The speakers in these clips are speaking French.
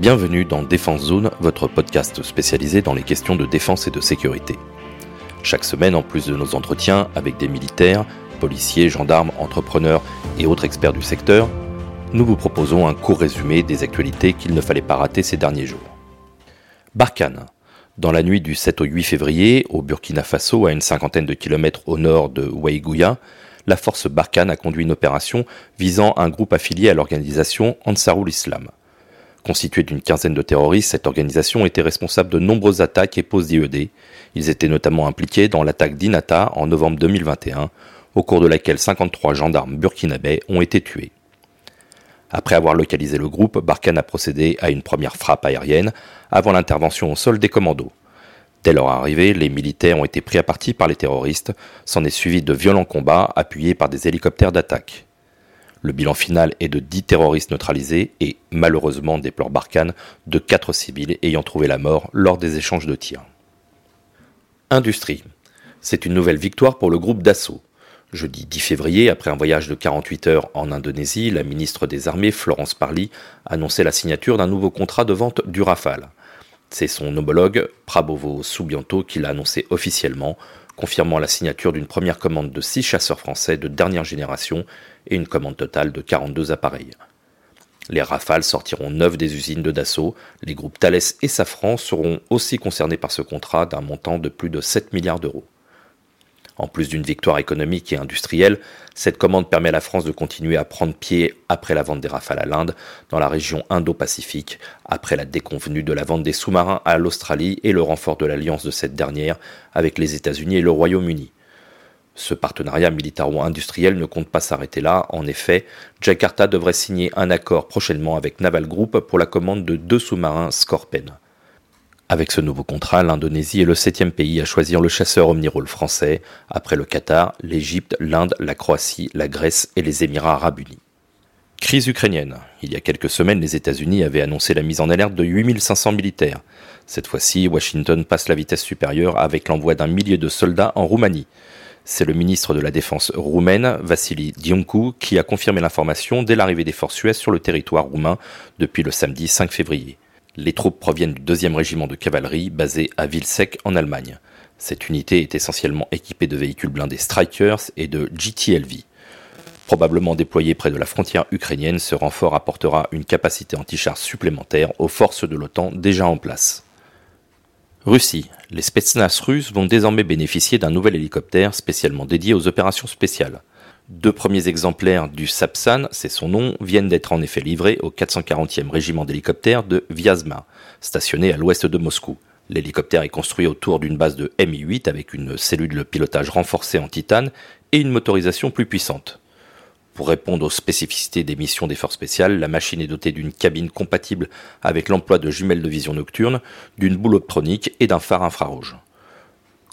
Bienvenue dans Défense Zone, votre podcast spécialisé dans les questions de défense et de sécurité. Chaque semaine, en plus de nos entretiens avec des militaires, policiers, gendarmes, entrepreneurs et autres experts du secteur, nous vous proposons un court résumé des actualités qu'il ne fallait pas rater ces derniers jours. Barkhane. Dans la nuit du 7 au 8 février, au Burkina Faso, à une cinquantaine de kilomètres au nord de Ouaïgouya, la force Barkhane a conduit une opération visant un groupe affilié à l'organisation Ansarul Islam. Constituée d'une quinzaine de terroristes, cette organisation était responsable de nombreuses attaques et poses d'IED. Ils étaient notamment impliqués dans l'attaque d'Inata en novembre 2021, au cours de laquelle 53 gendarmes burkinabés ont été tués. Après avoir localisé le groupe, Barkhane a procédé à une première frappe aérienne avant l'intervention au sol des commandos. Dès leur arrivée, les militaires ont été pris à partie par les terroristes, s'en est suivi de violents combats appuyés par des hélicoptères d'attaque. Le bilan final est de 10 terroristes neutralisés et, malheureusement, déplore Barkhane, de 4 civils ayant trouvé la mort lors des échanges de tirs. Industrie. C'est une nouvelle victoire pour le groupe Dassault. Jeudi 10 février, après un voyage de 48 heures en Indonésie, la ministre des Armées, Florence Parly, annonçait la signature d'un nouveau contrat de vente du Rafale. C'est son homologue, Prabowo Subianto, qui l'a annoncé officiellement, confirmant la signature d'une première commande de 6 chasseurs français de dernière génération et une commande totale de 42 appareils. Les Rafales sortiront 9 des usines de Dassault. Les groupes Thales et Safran seront aussi concernés par ce contrat d'un montant de plus de 7 milliards d'euros. En plus d'une victoire économique et industrielle, cette commande permet à la France de continuer à prendre pied après la vente des Rafales à l'Inde, dans la région Indo-Pacifique, après la déconvenue de la vente des sous-marins à l'Australie et le renfort de l'alliance de cette dernière avec les États-Unis et le Royaume-Uni. Ce partenariat militaro-industriel ne compte pas s'arrêter là. En effet, Jakarta devrait signer un accord prochainement avec Naval Group pour la commande de deux sous-marins Scorpen. Avec ce nouveau contrat, l'Indonésie est le septième pays à choisir le chasseur omnirôle français, après le Qatar, l'Égypte, l'Inde, la Croatie, la Grèce et les Émirats arabes unis. Crise ukrainienne. Il y a quelques semaines, les États-Unis avaient annoncé la mise en alerte de 8500 militaires. Cette fois-ci, Washington passe la vitesse supérieure avec l'envoi d'un millier de soldats en Roumanie. C'est le ministre de la Défense roumaine, Vassili Diancu, qui a confirmé l'information dès l'arrivée des forces US sur le territoire roumain depuis le samedi 5 février. Les troupes proviennent du 2e régiment de cavalerie basé à Vilsec en Allemagne. Cette unité est essentiellement équipée de véhicules blindés Strikers et de GTLV. Probablement déployé près de la frontière ukrainienne, ce renfort apportera une capacité anti-char supplémentaire aux forces de l'OTAN déjà en place. Russie. Les Spetsnaz russes vont désormais bénéficier d'un nouvel hélicoptère spécialement dédié aux opérations spéciales. Deux premiers exemplaires du Sapsan, c'est son nom, viennent d'être en effet livrés au 440e régiment d'hélicoptères de Vyazma, stationné à l'ouest de Moscou. L'hélicoptère est construit autour d'une base de Mi-8 avec une cellule de pilotage renforcée en titane et une motorisation plus puissante. Pour répondre aux spécificités des missions des forces spéciales, la machine est dotée d'une cabine compatible avec l'emploi de jumelles de vision nocturne, d'une boule optronique et d'un phare infrarouge.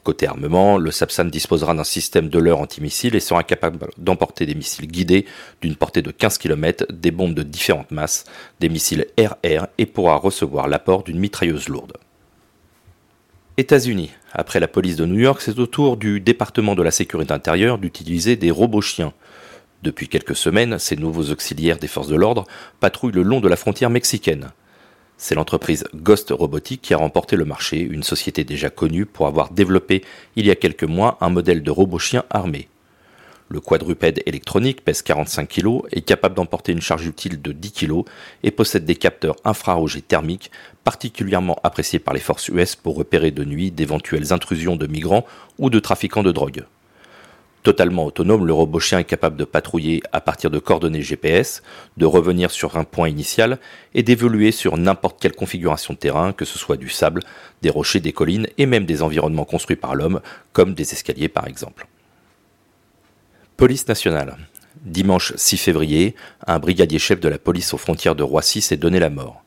Côté armement, le Sapsan disposera d'un système de leurre antimissile et sera capable d'emporter des missiles guidés d'une portée de 15 km, des bombes de différentes masses, des missiles RR et pourra recevoir l'apport d'une mitrailleuse lourde. États-Unis. Après la police de New York, c'est au tour du département de la sécurité intérieure d'utiliser des robots chiens. Depuis quelques semaines, ces nouveaux auxiliaires des forces de l'ordre patrouillent le long de la frontière mexicaine. C'est l'entreprise Ghost Robotics qui a remporté le marché, une société déjà connue pour avoir développé il y a quelques mois un modèle de robot chien armé. Le quadrupède électronique pèse 45 kg, est capable d'emporter une charge utile de 10 kg et possède des capteurs infrarouges et thermiques particulièrement appréciés par les forces US pour repérer de nuit d'éventuelles intrusions de migrants ou de trafiquants de drogue. Totalement autonome, le robot chien est capable de patrouiller à partir de coordonnées GPS, de revenir sur un point initial et d'évoluer sur n'importe quelle configuration de terrain, que ce soit du sable, des rochers, des collines et même des environnements construits par l'homme, comme des escaliers par exemple. Police nationale. Dimanche 6 février, un brigadier chef de la police aux frontières de Roissy s'est donné la mort.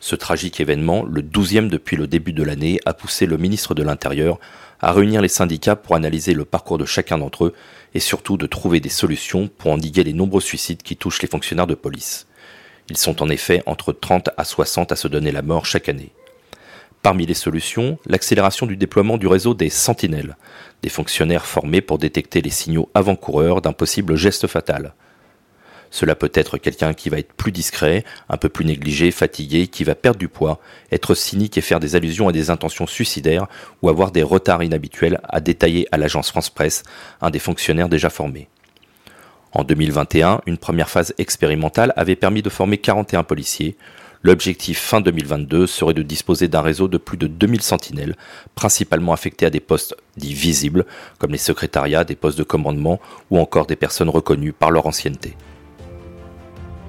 Ce tragique événement, le douzième depuis le début de l'année, a poussé le ministre de l'Intérieur à réunir les syndicats pour analyser le parcours de chacun d'entre eux et surtout de trouver des solutions pour endiguer les nombreux suicides qui touchent les fonctionnaires de police. Ils sont en effet entre 30 à 60 à se donner la mort chaque année. Parmi les solutions, l'accélération du déploiement du réseau des sentinelles, des fonctionnaires formés pour détecter les signaux avant-coureurs d'un possible geste fatal. Cela peut être quelqu'un qui va être plus discret, un peu plus négligé, fatigué, qui va perdre du poids, être cynique et faire des allusions à des intentions suicidaires ou avoir des retards inhabituels à détailler à l'agence France Presse, un des fonctionnaires déjà formés. En 2021, une première phase expérimentale avait permis de former 41 policiers. L'objectif fin 2022 serait de disposer d'un réseau de plus de 2000 sentinelles, principalement affectés à des postes dits visibles, comme les secrétariats, des postes de commandement ou encore des personnes reconnues par leur ancienneté.